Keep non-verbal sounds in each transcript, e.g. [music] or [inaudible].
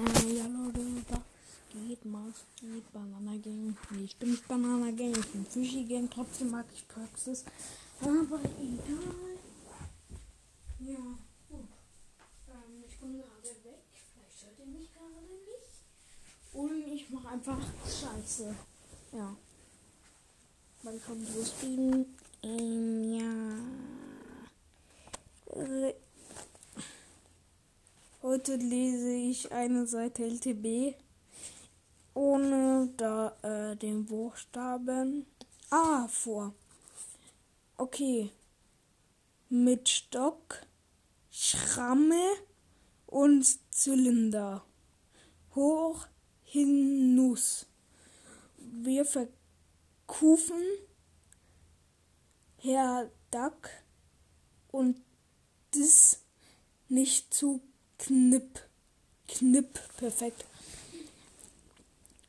Ja, Leute, was geht, was geht? Banana Gang. Nee, stimmt, Banana Gang. Ich bin Fishy Gang. Trotzdem mag ich Praxis. Aber egal. Ja. Ähm, ich komme gerade weg. Vielleicht hört ihr mich gerade nicht. Und ich mache einfach Scheiße. Ja. Wann kommt losfliegen? Ähm, ja. Äh, Heute lese ich eine Seite LTB ohne da äh, den Buchstaben A vor. Okay. Mit Stock, Schramme und Zylinder. Hoch hinaus. Wir verkufen Herr Duck und das nicht zu knipp. Knipp, perfekt.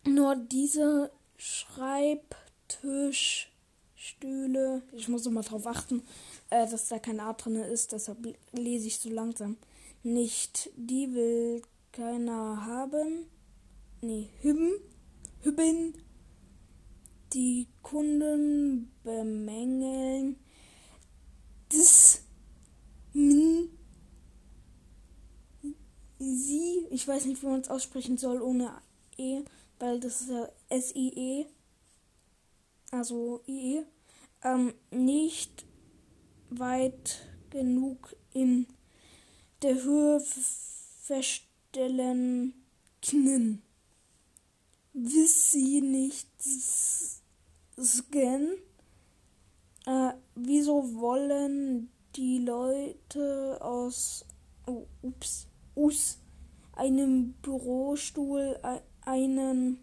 Nur diese Schreibtischstühle, ich muss immer darauf achten, äh, dass da kein A drin ist, deshalb lese ich so langsam. Nicht, die will keiner haben. Nee, hüben, hüben. Die Kunden bemängeln. Das min sie, ich weiß nicht, wie man es aussprechen soll ohne E, weil das ist ja S-I-E, also IE, ähm, nicht weit genug in der Höhe verstellen können. Wiss sie nicht scan? Äh, wieso wollen die Leute aus oh, ups, aus einem Bürostuhl einen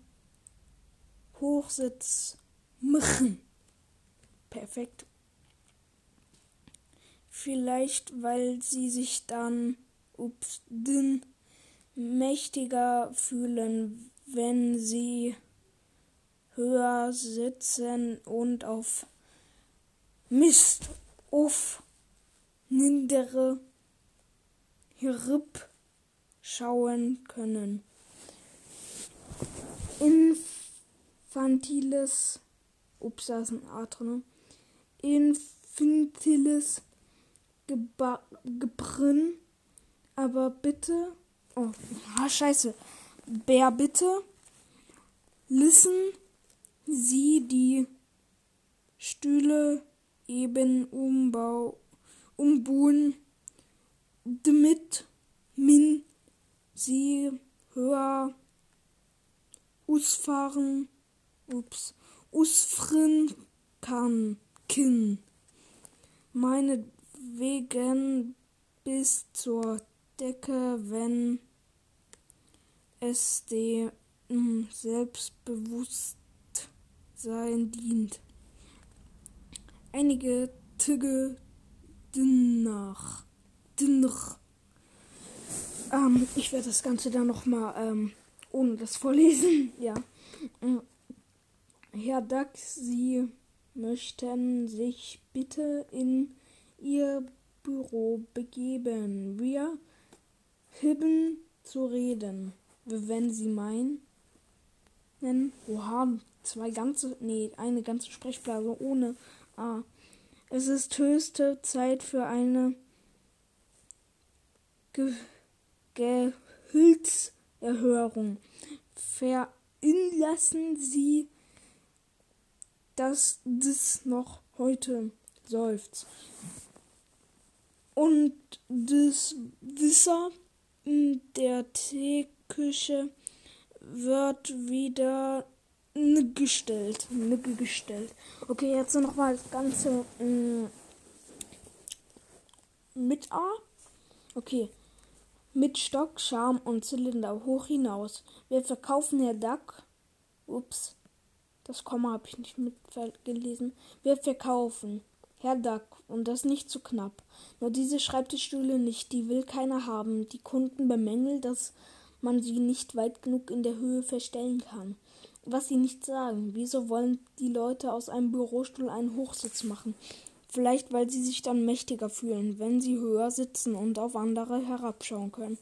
Hochsitz machen? Perfekt. Vielleicht, weil sie sich dann ups, dünn mächtiger fühlen, wenn sie höher sitzen und auf Mist auf niedere herab schauen können. Infantiles, ups, da ist ein A drin. Infantiles Gebrenn, aber bitte, oh, ah, scheiße, Bär, bitte, listen. Sie die Stühle eben umbau, umbauen, damit min sie höher ausfahren, ups, ausfrieren kann, kin. Meinetwegen bis zur Decke, wenn es dem Selbstbewusstsein dient. Einige Tige nach. Ähm, ich werde das Ganze dann nochmal ähm, ohne das vorlesen. [laughs] Ja. Herr Duck, Sie möchten sich bitte in Ihr Büro begeben. Wir hüben zu reden, wenn Sie meinen. Oha, zwei ganze, nee, eine ganze Sprechblase ohne A. Es ist höchste Zeit für eine Ge Gehültserhörung. Veranlassen Sie, dass das noch heute seufzt. Und das Wasser in der Teeküche wird wieder gestellt. gestellt. Okay, jetzt noch mal das Ganze mh, mit A. Okay. Mit Stock, Charme und Zylinder hoch hinaus. Wir verkaufen Herr Duck. Ups. Das Komma habe ich nicht mitgelesen. Wir verkaufen Herr Duck und das nicht zu knapp. Nur diese Schreibtischstühle nicht, die will keiner haben. Die Kunden bemängeln, dass man sie nicht weit genug in der Höhe verstellen kann. Was sie nicht sagen. Wieso wollen die Leute aus einem Bürostuhl einen Hochsitz machen? Vielleicht, weil sie sich dann mächtiger fühlen, wenn sie höher sitzen und auf andere herabschauen können.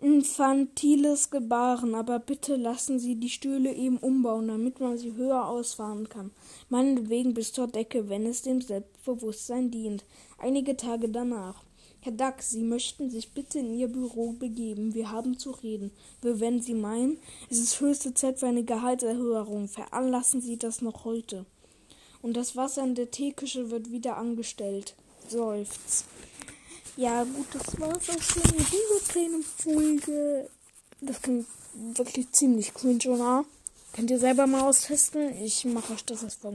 infantiles Gebaren, aber bitte lassen Sie die Stühle eben umbauen, damit man sie höher ausfahren kann. Meinetwegen bis zur Decke, wenn es dem Selbstbewusstsein dient. Einige Tage danach. Herr Duck, Sie möchten sich bitte in Ihr Büro begeben. Wir haben zu reden. Wenn Sie meinen, es ist höchste Zeit für eine Gehaltserhöhung, veranlassen Sie das noch heute. Und das Wasser in der Teeküche wird wieder angestellt. Seufzt. Ja, gut, das war's auch schon mit dieser kleinen Folge. Das klingt wirklich ziemlich cringe, oder? Könnt ihr selber mal austesten. Ich mache euch das als folgendes.